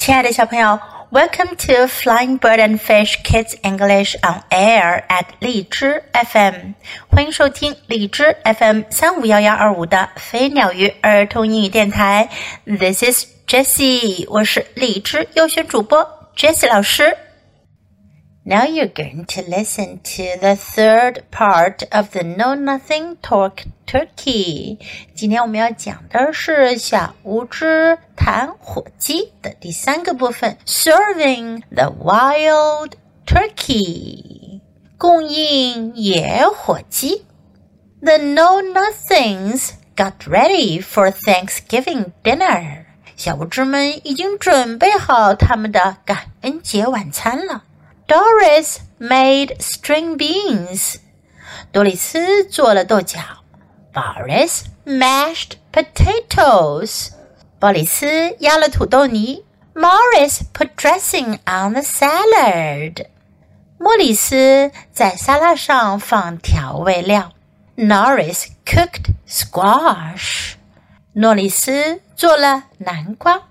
亲爱的小朋友，Welcome to Flying Bird and Fish Kids English on Air at 荔枝 FM，欢迎收听荔枝 FM 三五幺幺二五的飞鸟鱼儿童英语电台。This is Jessie，我是荔枝优选主播 Jessie 老师。Now you're going to listen to the third part of the Know Nothing Talk Turkey。今天我们要讲的是小无知弹火鸡的第三个部分，Serving the Wild Turkey，供应野火鸡。The Know Nothings got ready for Thanksgiving dinner。小无知们已经准备好他们的感恩节晚餐了。 Doris made string beans. 多丽丝做了豆角。Boris mashed potatoes. 鲍里斯压了土豆泥。Morris put dressing on the salad. 莫里斯在沙拉上放调味料。Norris cooked squash. 诺里斯做了南瓜。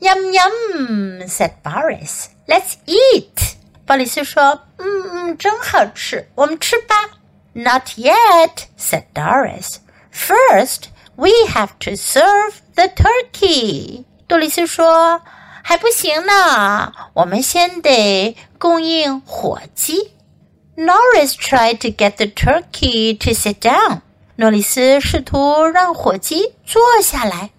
Yum yum, said Boris. Let's eat. 鲍里斯说：“嗯嗯，真好吃，我们吃吧。” Not yet, said Doris. First, we have to serve the turkey. 多丽丝说：“还不行呢，我们先得供应火鸡。” Norris tried to get the turkey to sit down. 诺里斯试图让火鸡坐下来。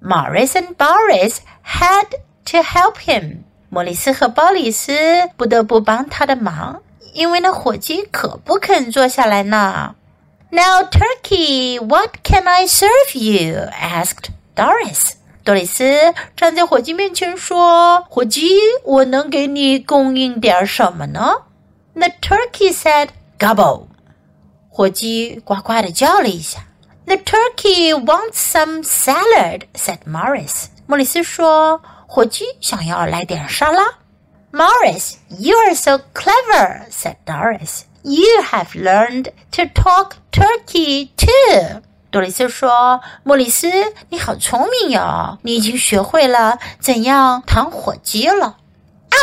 Morris and Boris had to help him. 莫里斯和鲍里斯不得不帮他的忙，因为那火鸡可不肯坐下来呢。Now, Turkey, what can I serve you? asked Doris. 多里斯站在火鸡面前说：“火鸡，我能给你供应点什么呢？”The turkey said, "Gobble." 火鸡呱呱的叫了一下。The turkey wants some salad," said Morris. 莫里斯说。火鸡想要来点沙拉。Morris, you are so clever," said Doris. "You have learned to talk turkey too." 多丽丝说：“莫里斯，你好聪明哟，你已经学会了怎样弹火鸡了。”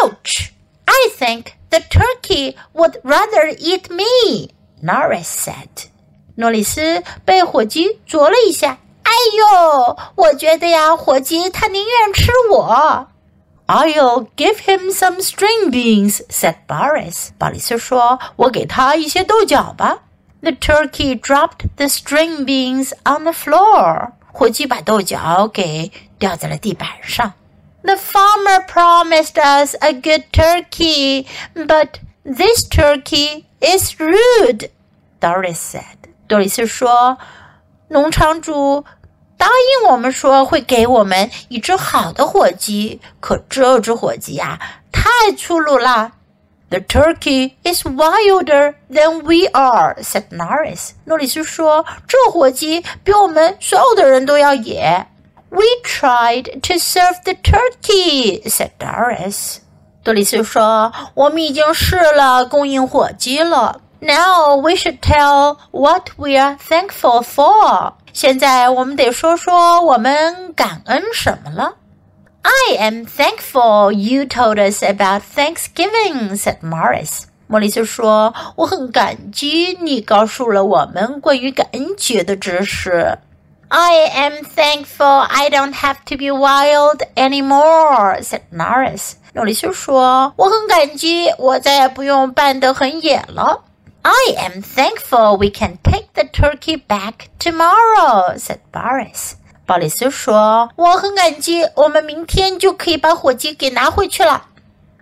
Ouch! I think the turkey would rather eat me. Norris said. 诺里斯被火鸡啄了一下。 哎呦，我觉得呀，火鸡它宁愿吃我。I'll give him some string beans," said Boris. 鲍里斯说：“我给他一些豆角吧。” The turkey dropped the string beans on the floor. 火鸡把豆角给掉在了地板上。The farmer promised us a good turkey, but this turkey is rude. Doris said. 多丽丝说。 农场主答应我们说会给我们一只好的火鸡，可这只火鸡呀太粗鲁了。The turkey is wilder than we are," said Norris. 诺里斯说：“这火鸡比我们所有的人都要野。” We tried to serve the turkey," said Doris. 多里斯说：“我们已经试了供应火鸡了。” Now we should tell what we are thankful for. 现在我们得说说我们感恩什么了。I am thankful you told us about Thanksgiving," said Morris. 莫里斯说：“我很感激你告诉了我们关于感恩节的知识。” I am thankful I don't have to be wild anymore," said Norris. 诺里斯说：“我很感激，我再也不用扮得很野了。” I am thankful we can take the turkey back tomorrow," said Boris. 鲍里斯说：“我很感激，我们明天就可以把火鸡给拿回去了。”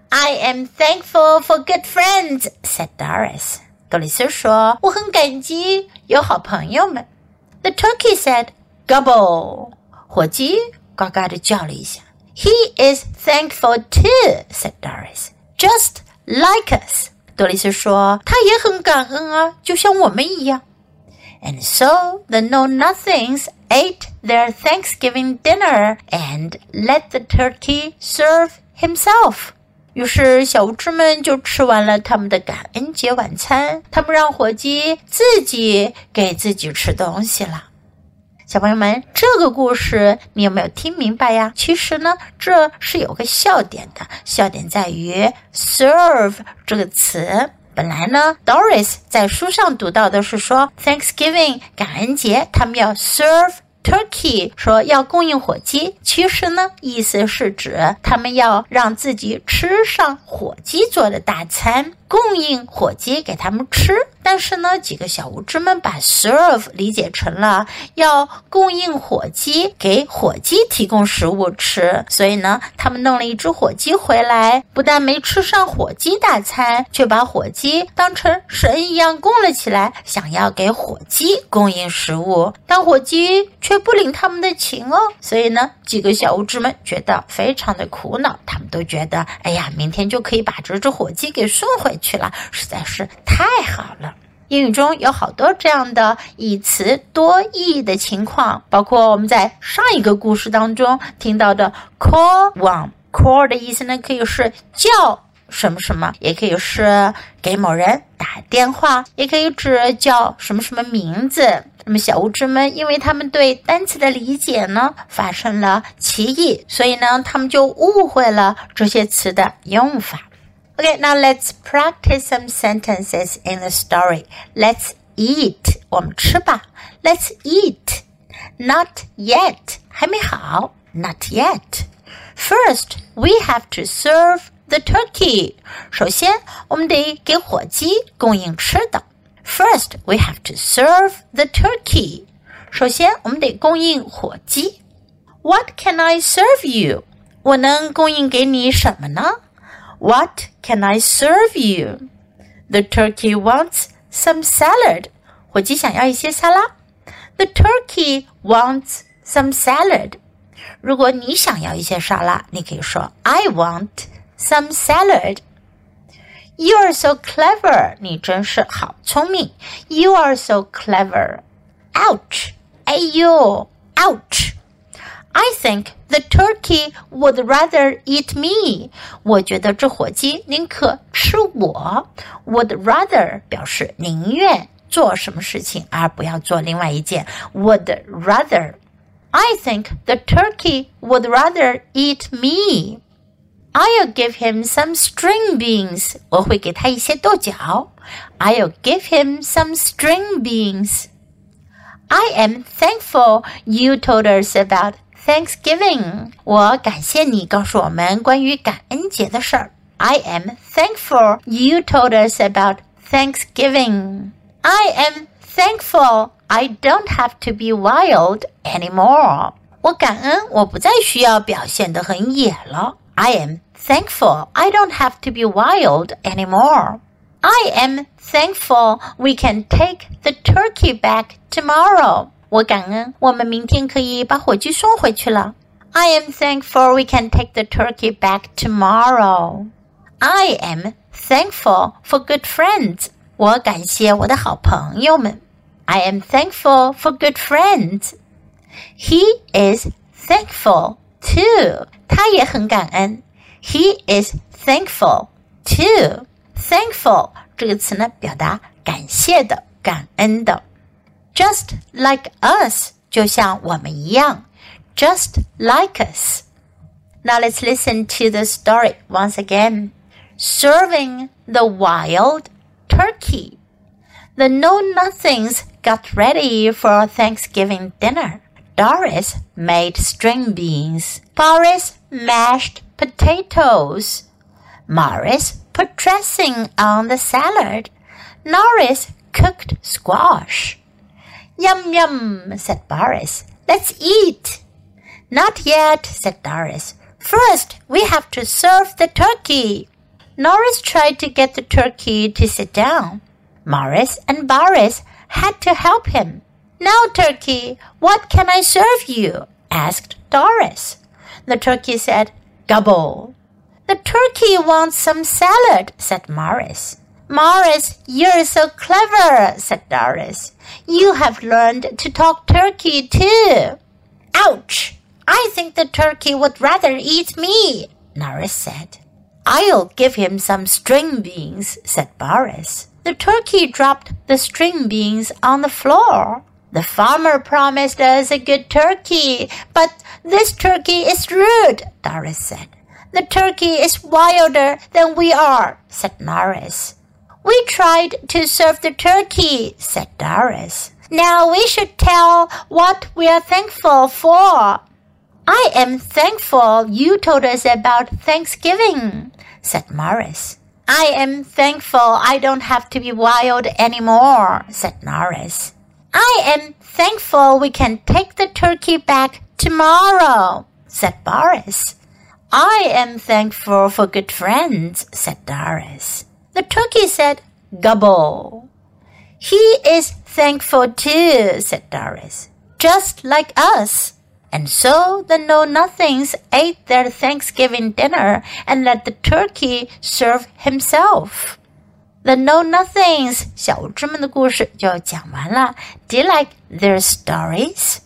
I am thankful for good friends," said Doris. 多丽丝说：“我很感激有好朋友们。” The turkey said, "Gobble." 火鸡呱呱的叫了一下。He is thankful too," said Doris. "Just like us." 多丽丝说：“他也很感恩啊，就像我们一样。” And so the no nothings ate their Thanksgiving dinner and let the turkey serve himself. 于是小无知们就吃完了他们的感恩节晚餐，他们让火鸡自己给自己吃东西了。小朋友们，这个故事你有没有听明白呀？其实呢，这是有个笑点的，笑点在于 “serve” 这个词。本来呢，Doris 在书上读到的是说 Thanksgiving 感恩节，他们要 serve。Turkey 说要供应火鸡，其实呢，意思是指他们要让自己吃上火鸡做的大餐，供应火鸡给他们吃。但是呢，几个小无知们把 serve 理解成了要供应火鸡给火鸡提供食物吃，所以呢，他们弄了一只火鸡回来，不但没吃上火鸡大餐，却把火鸡当成神一样供了起来，想要给火鸡供应食物，但火鸡却不领他们的情哦。所以呢，几个小无知们觉得非常的苦恼，他们都觉得，哎呀，明天就可以把这只火鸡给送回去了，实在是太好了。英语中有好多这样的以词多义的情况，包括我们在上一个故事当中听到的 call one。call 的意思呢，可以是叫什么什么，也可以是给某人打电话，也可以指叫什么什么名字。那么小无知们，因为他们对单词的理解呢发生了歧义，所以呢，他们就误会了这些词的用法。OK，now let's practice some sentences in the story. Let's eat. 我们吃吧。Let's eat. Not yet. 还没好。Not yet. First, we have to serve the turkey. 首先，我们得给火鸡供应吃的。First, we have to serve the turkey. 首先，我们得供应火鸡。What can I serve you? 我能供应给你什么呢？what can I serve you? The turkey wants some salad. 火鸡想要一些沙拉。The turkey wants some salad. 如果你想要一些沙拉，你可以说 I want some salad. You are so clever. 你真是好聪明。You are so clever. Ouch. 哎呦，ouch. I think the turkey would rather eat me. 我觉得这火鸡宁可吃我。Would rather 表示宁愿做什么事情，而不要做另外一件。Would rather. I think the turkey would rather eat me. I'll give him some string beans. 我会给他一些豆角。I'll give him some string beans. I am thankful you told us about Thanksgiving，我感谢你告诉我们关于感恩节的事儿。I am thankful you told us about Thanksgiving. I am thankful I don't have to be wild anymore. 我感恩我不再需要表现得很野了。 I am thankful I don't have to be wild anymore. I am thankful we can take the turkey back tomorrow. 我感恩我们明天可以把火鸡送回去了。I am thankful we can take the turkey back tomorrow. I am thankful for good friends. 我感谢我的好朋友们。I am thankful for good friends. He is thankful too. 他也很感恩。He is thankful too. Thankful 这个词呢，表达感谢的、感恩的。just like us，就像我们一样，just like us. Now let's listen to the story once again. Serving the wild turkey. The know nothings got ready for Thanksgiving dinner. Doris made string beans. Boris mashed potatoes. Morris put dressing on the salad. Norris cooked squash. Yum, yum, said Boris. Let's eat. Not yet, said Doris. First, we have to serve the turkey. Norris tried to get the turkey to sit down. Morris and Boris had to help him. Now, turkey, what can I serve you? asked Doris. The turkey said, Gobble. The turkey wants some salad, said Morris. Morris, you're so clever, said Doris. You have learned to talk turkey too. Ouch! I think the turkey would rather eat me, Norris said. I'll give him some string beans, said Boris. The turkey dropped the string beans on the floor. The farmer promised us a good turkey, but this turkey is rude, Doris said. The turkey is wilder than we are, said Norris. We tried to serve the turkey, said Doris. Now we should tell what we are thankful for. I am thankful you told us about Thanksgiving, said Morris. I am thankful I don't have to be wild anymore, said Norris. I am thankful we can take the turkey back tomorrow, said Boris. I am thankful for good friends, said Doris. The turkey said, Gobble. He is thankful too, said Doris. Just like us. And so the Know Nothings ate their Thanksgiving dinner and let the turkey serve himself. The Know Nothings 小猪们的故事就讲完了。Do you like their stories?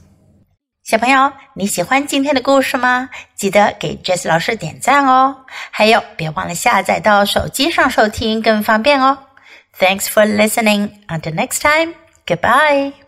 小朋友，你喜欢今天的故事吗？记得给 Jess 老师点赞哦！还有，别忘了下载到手机上收听，更方便哦。Thanks for listening. Until next time. Goodbye.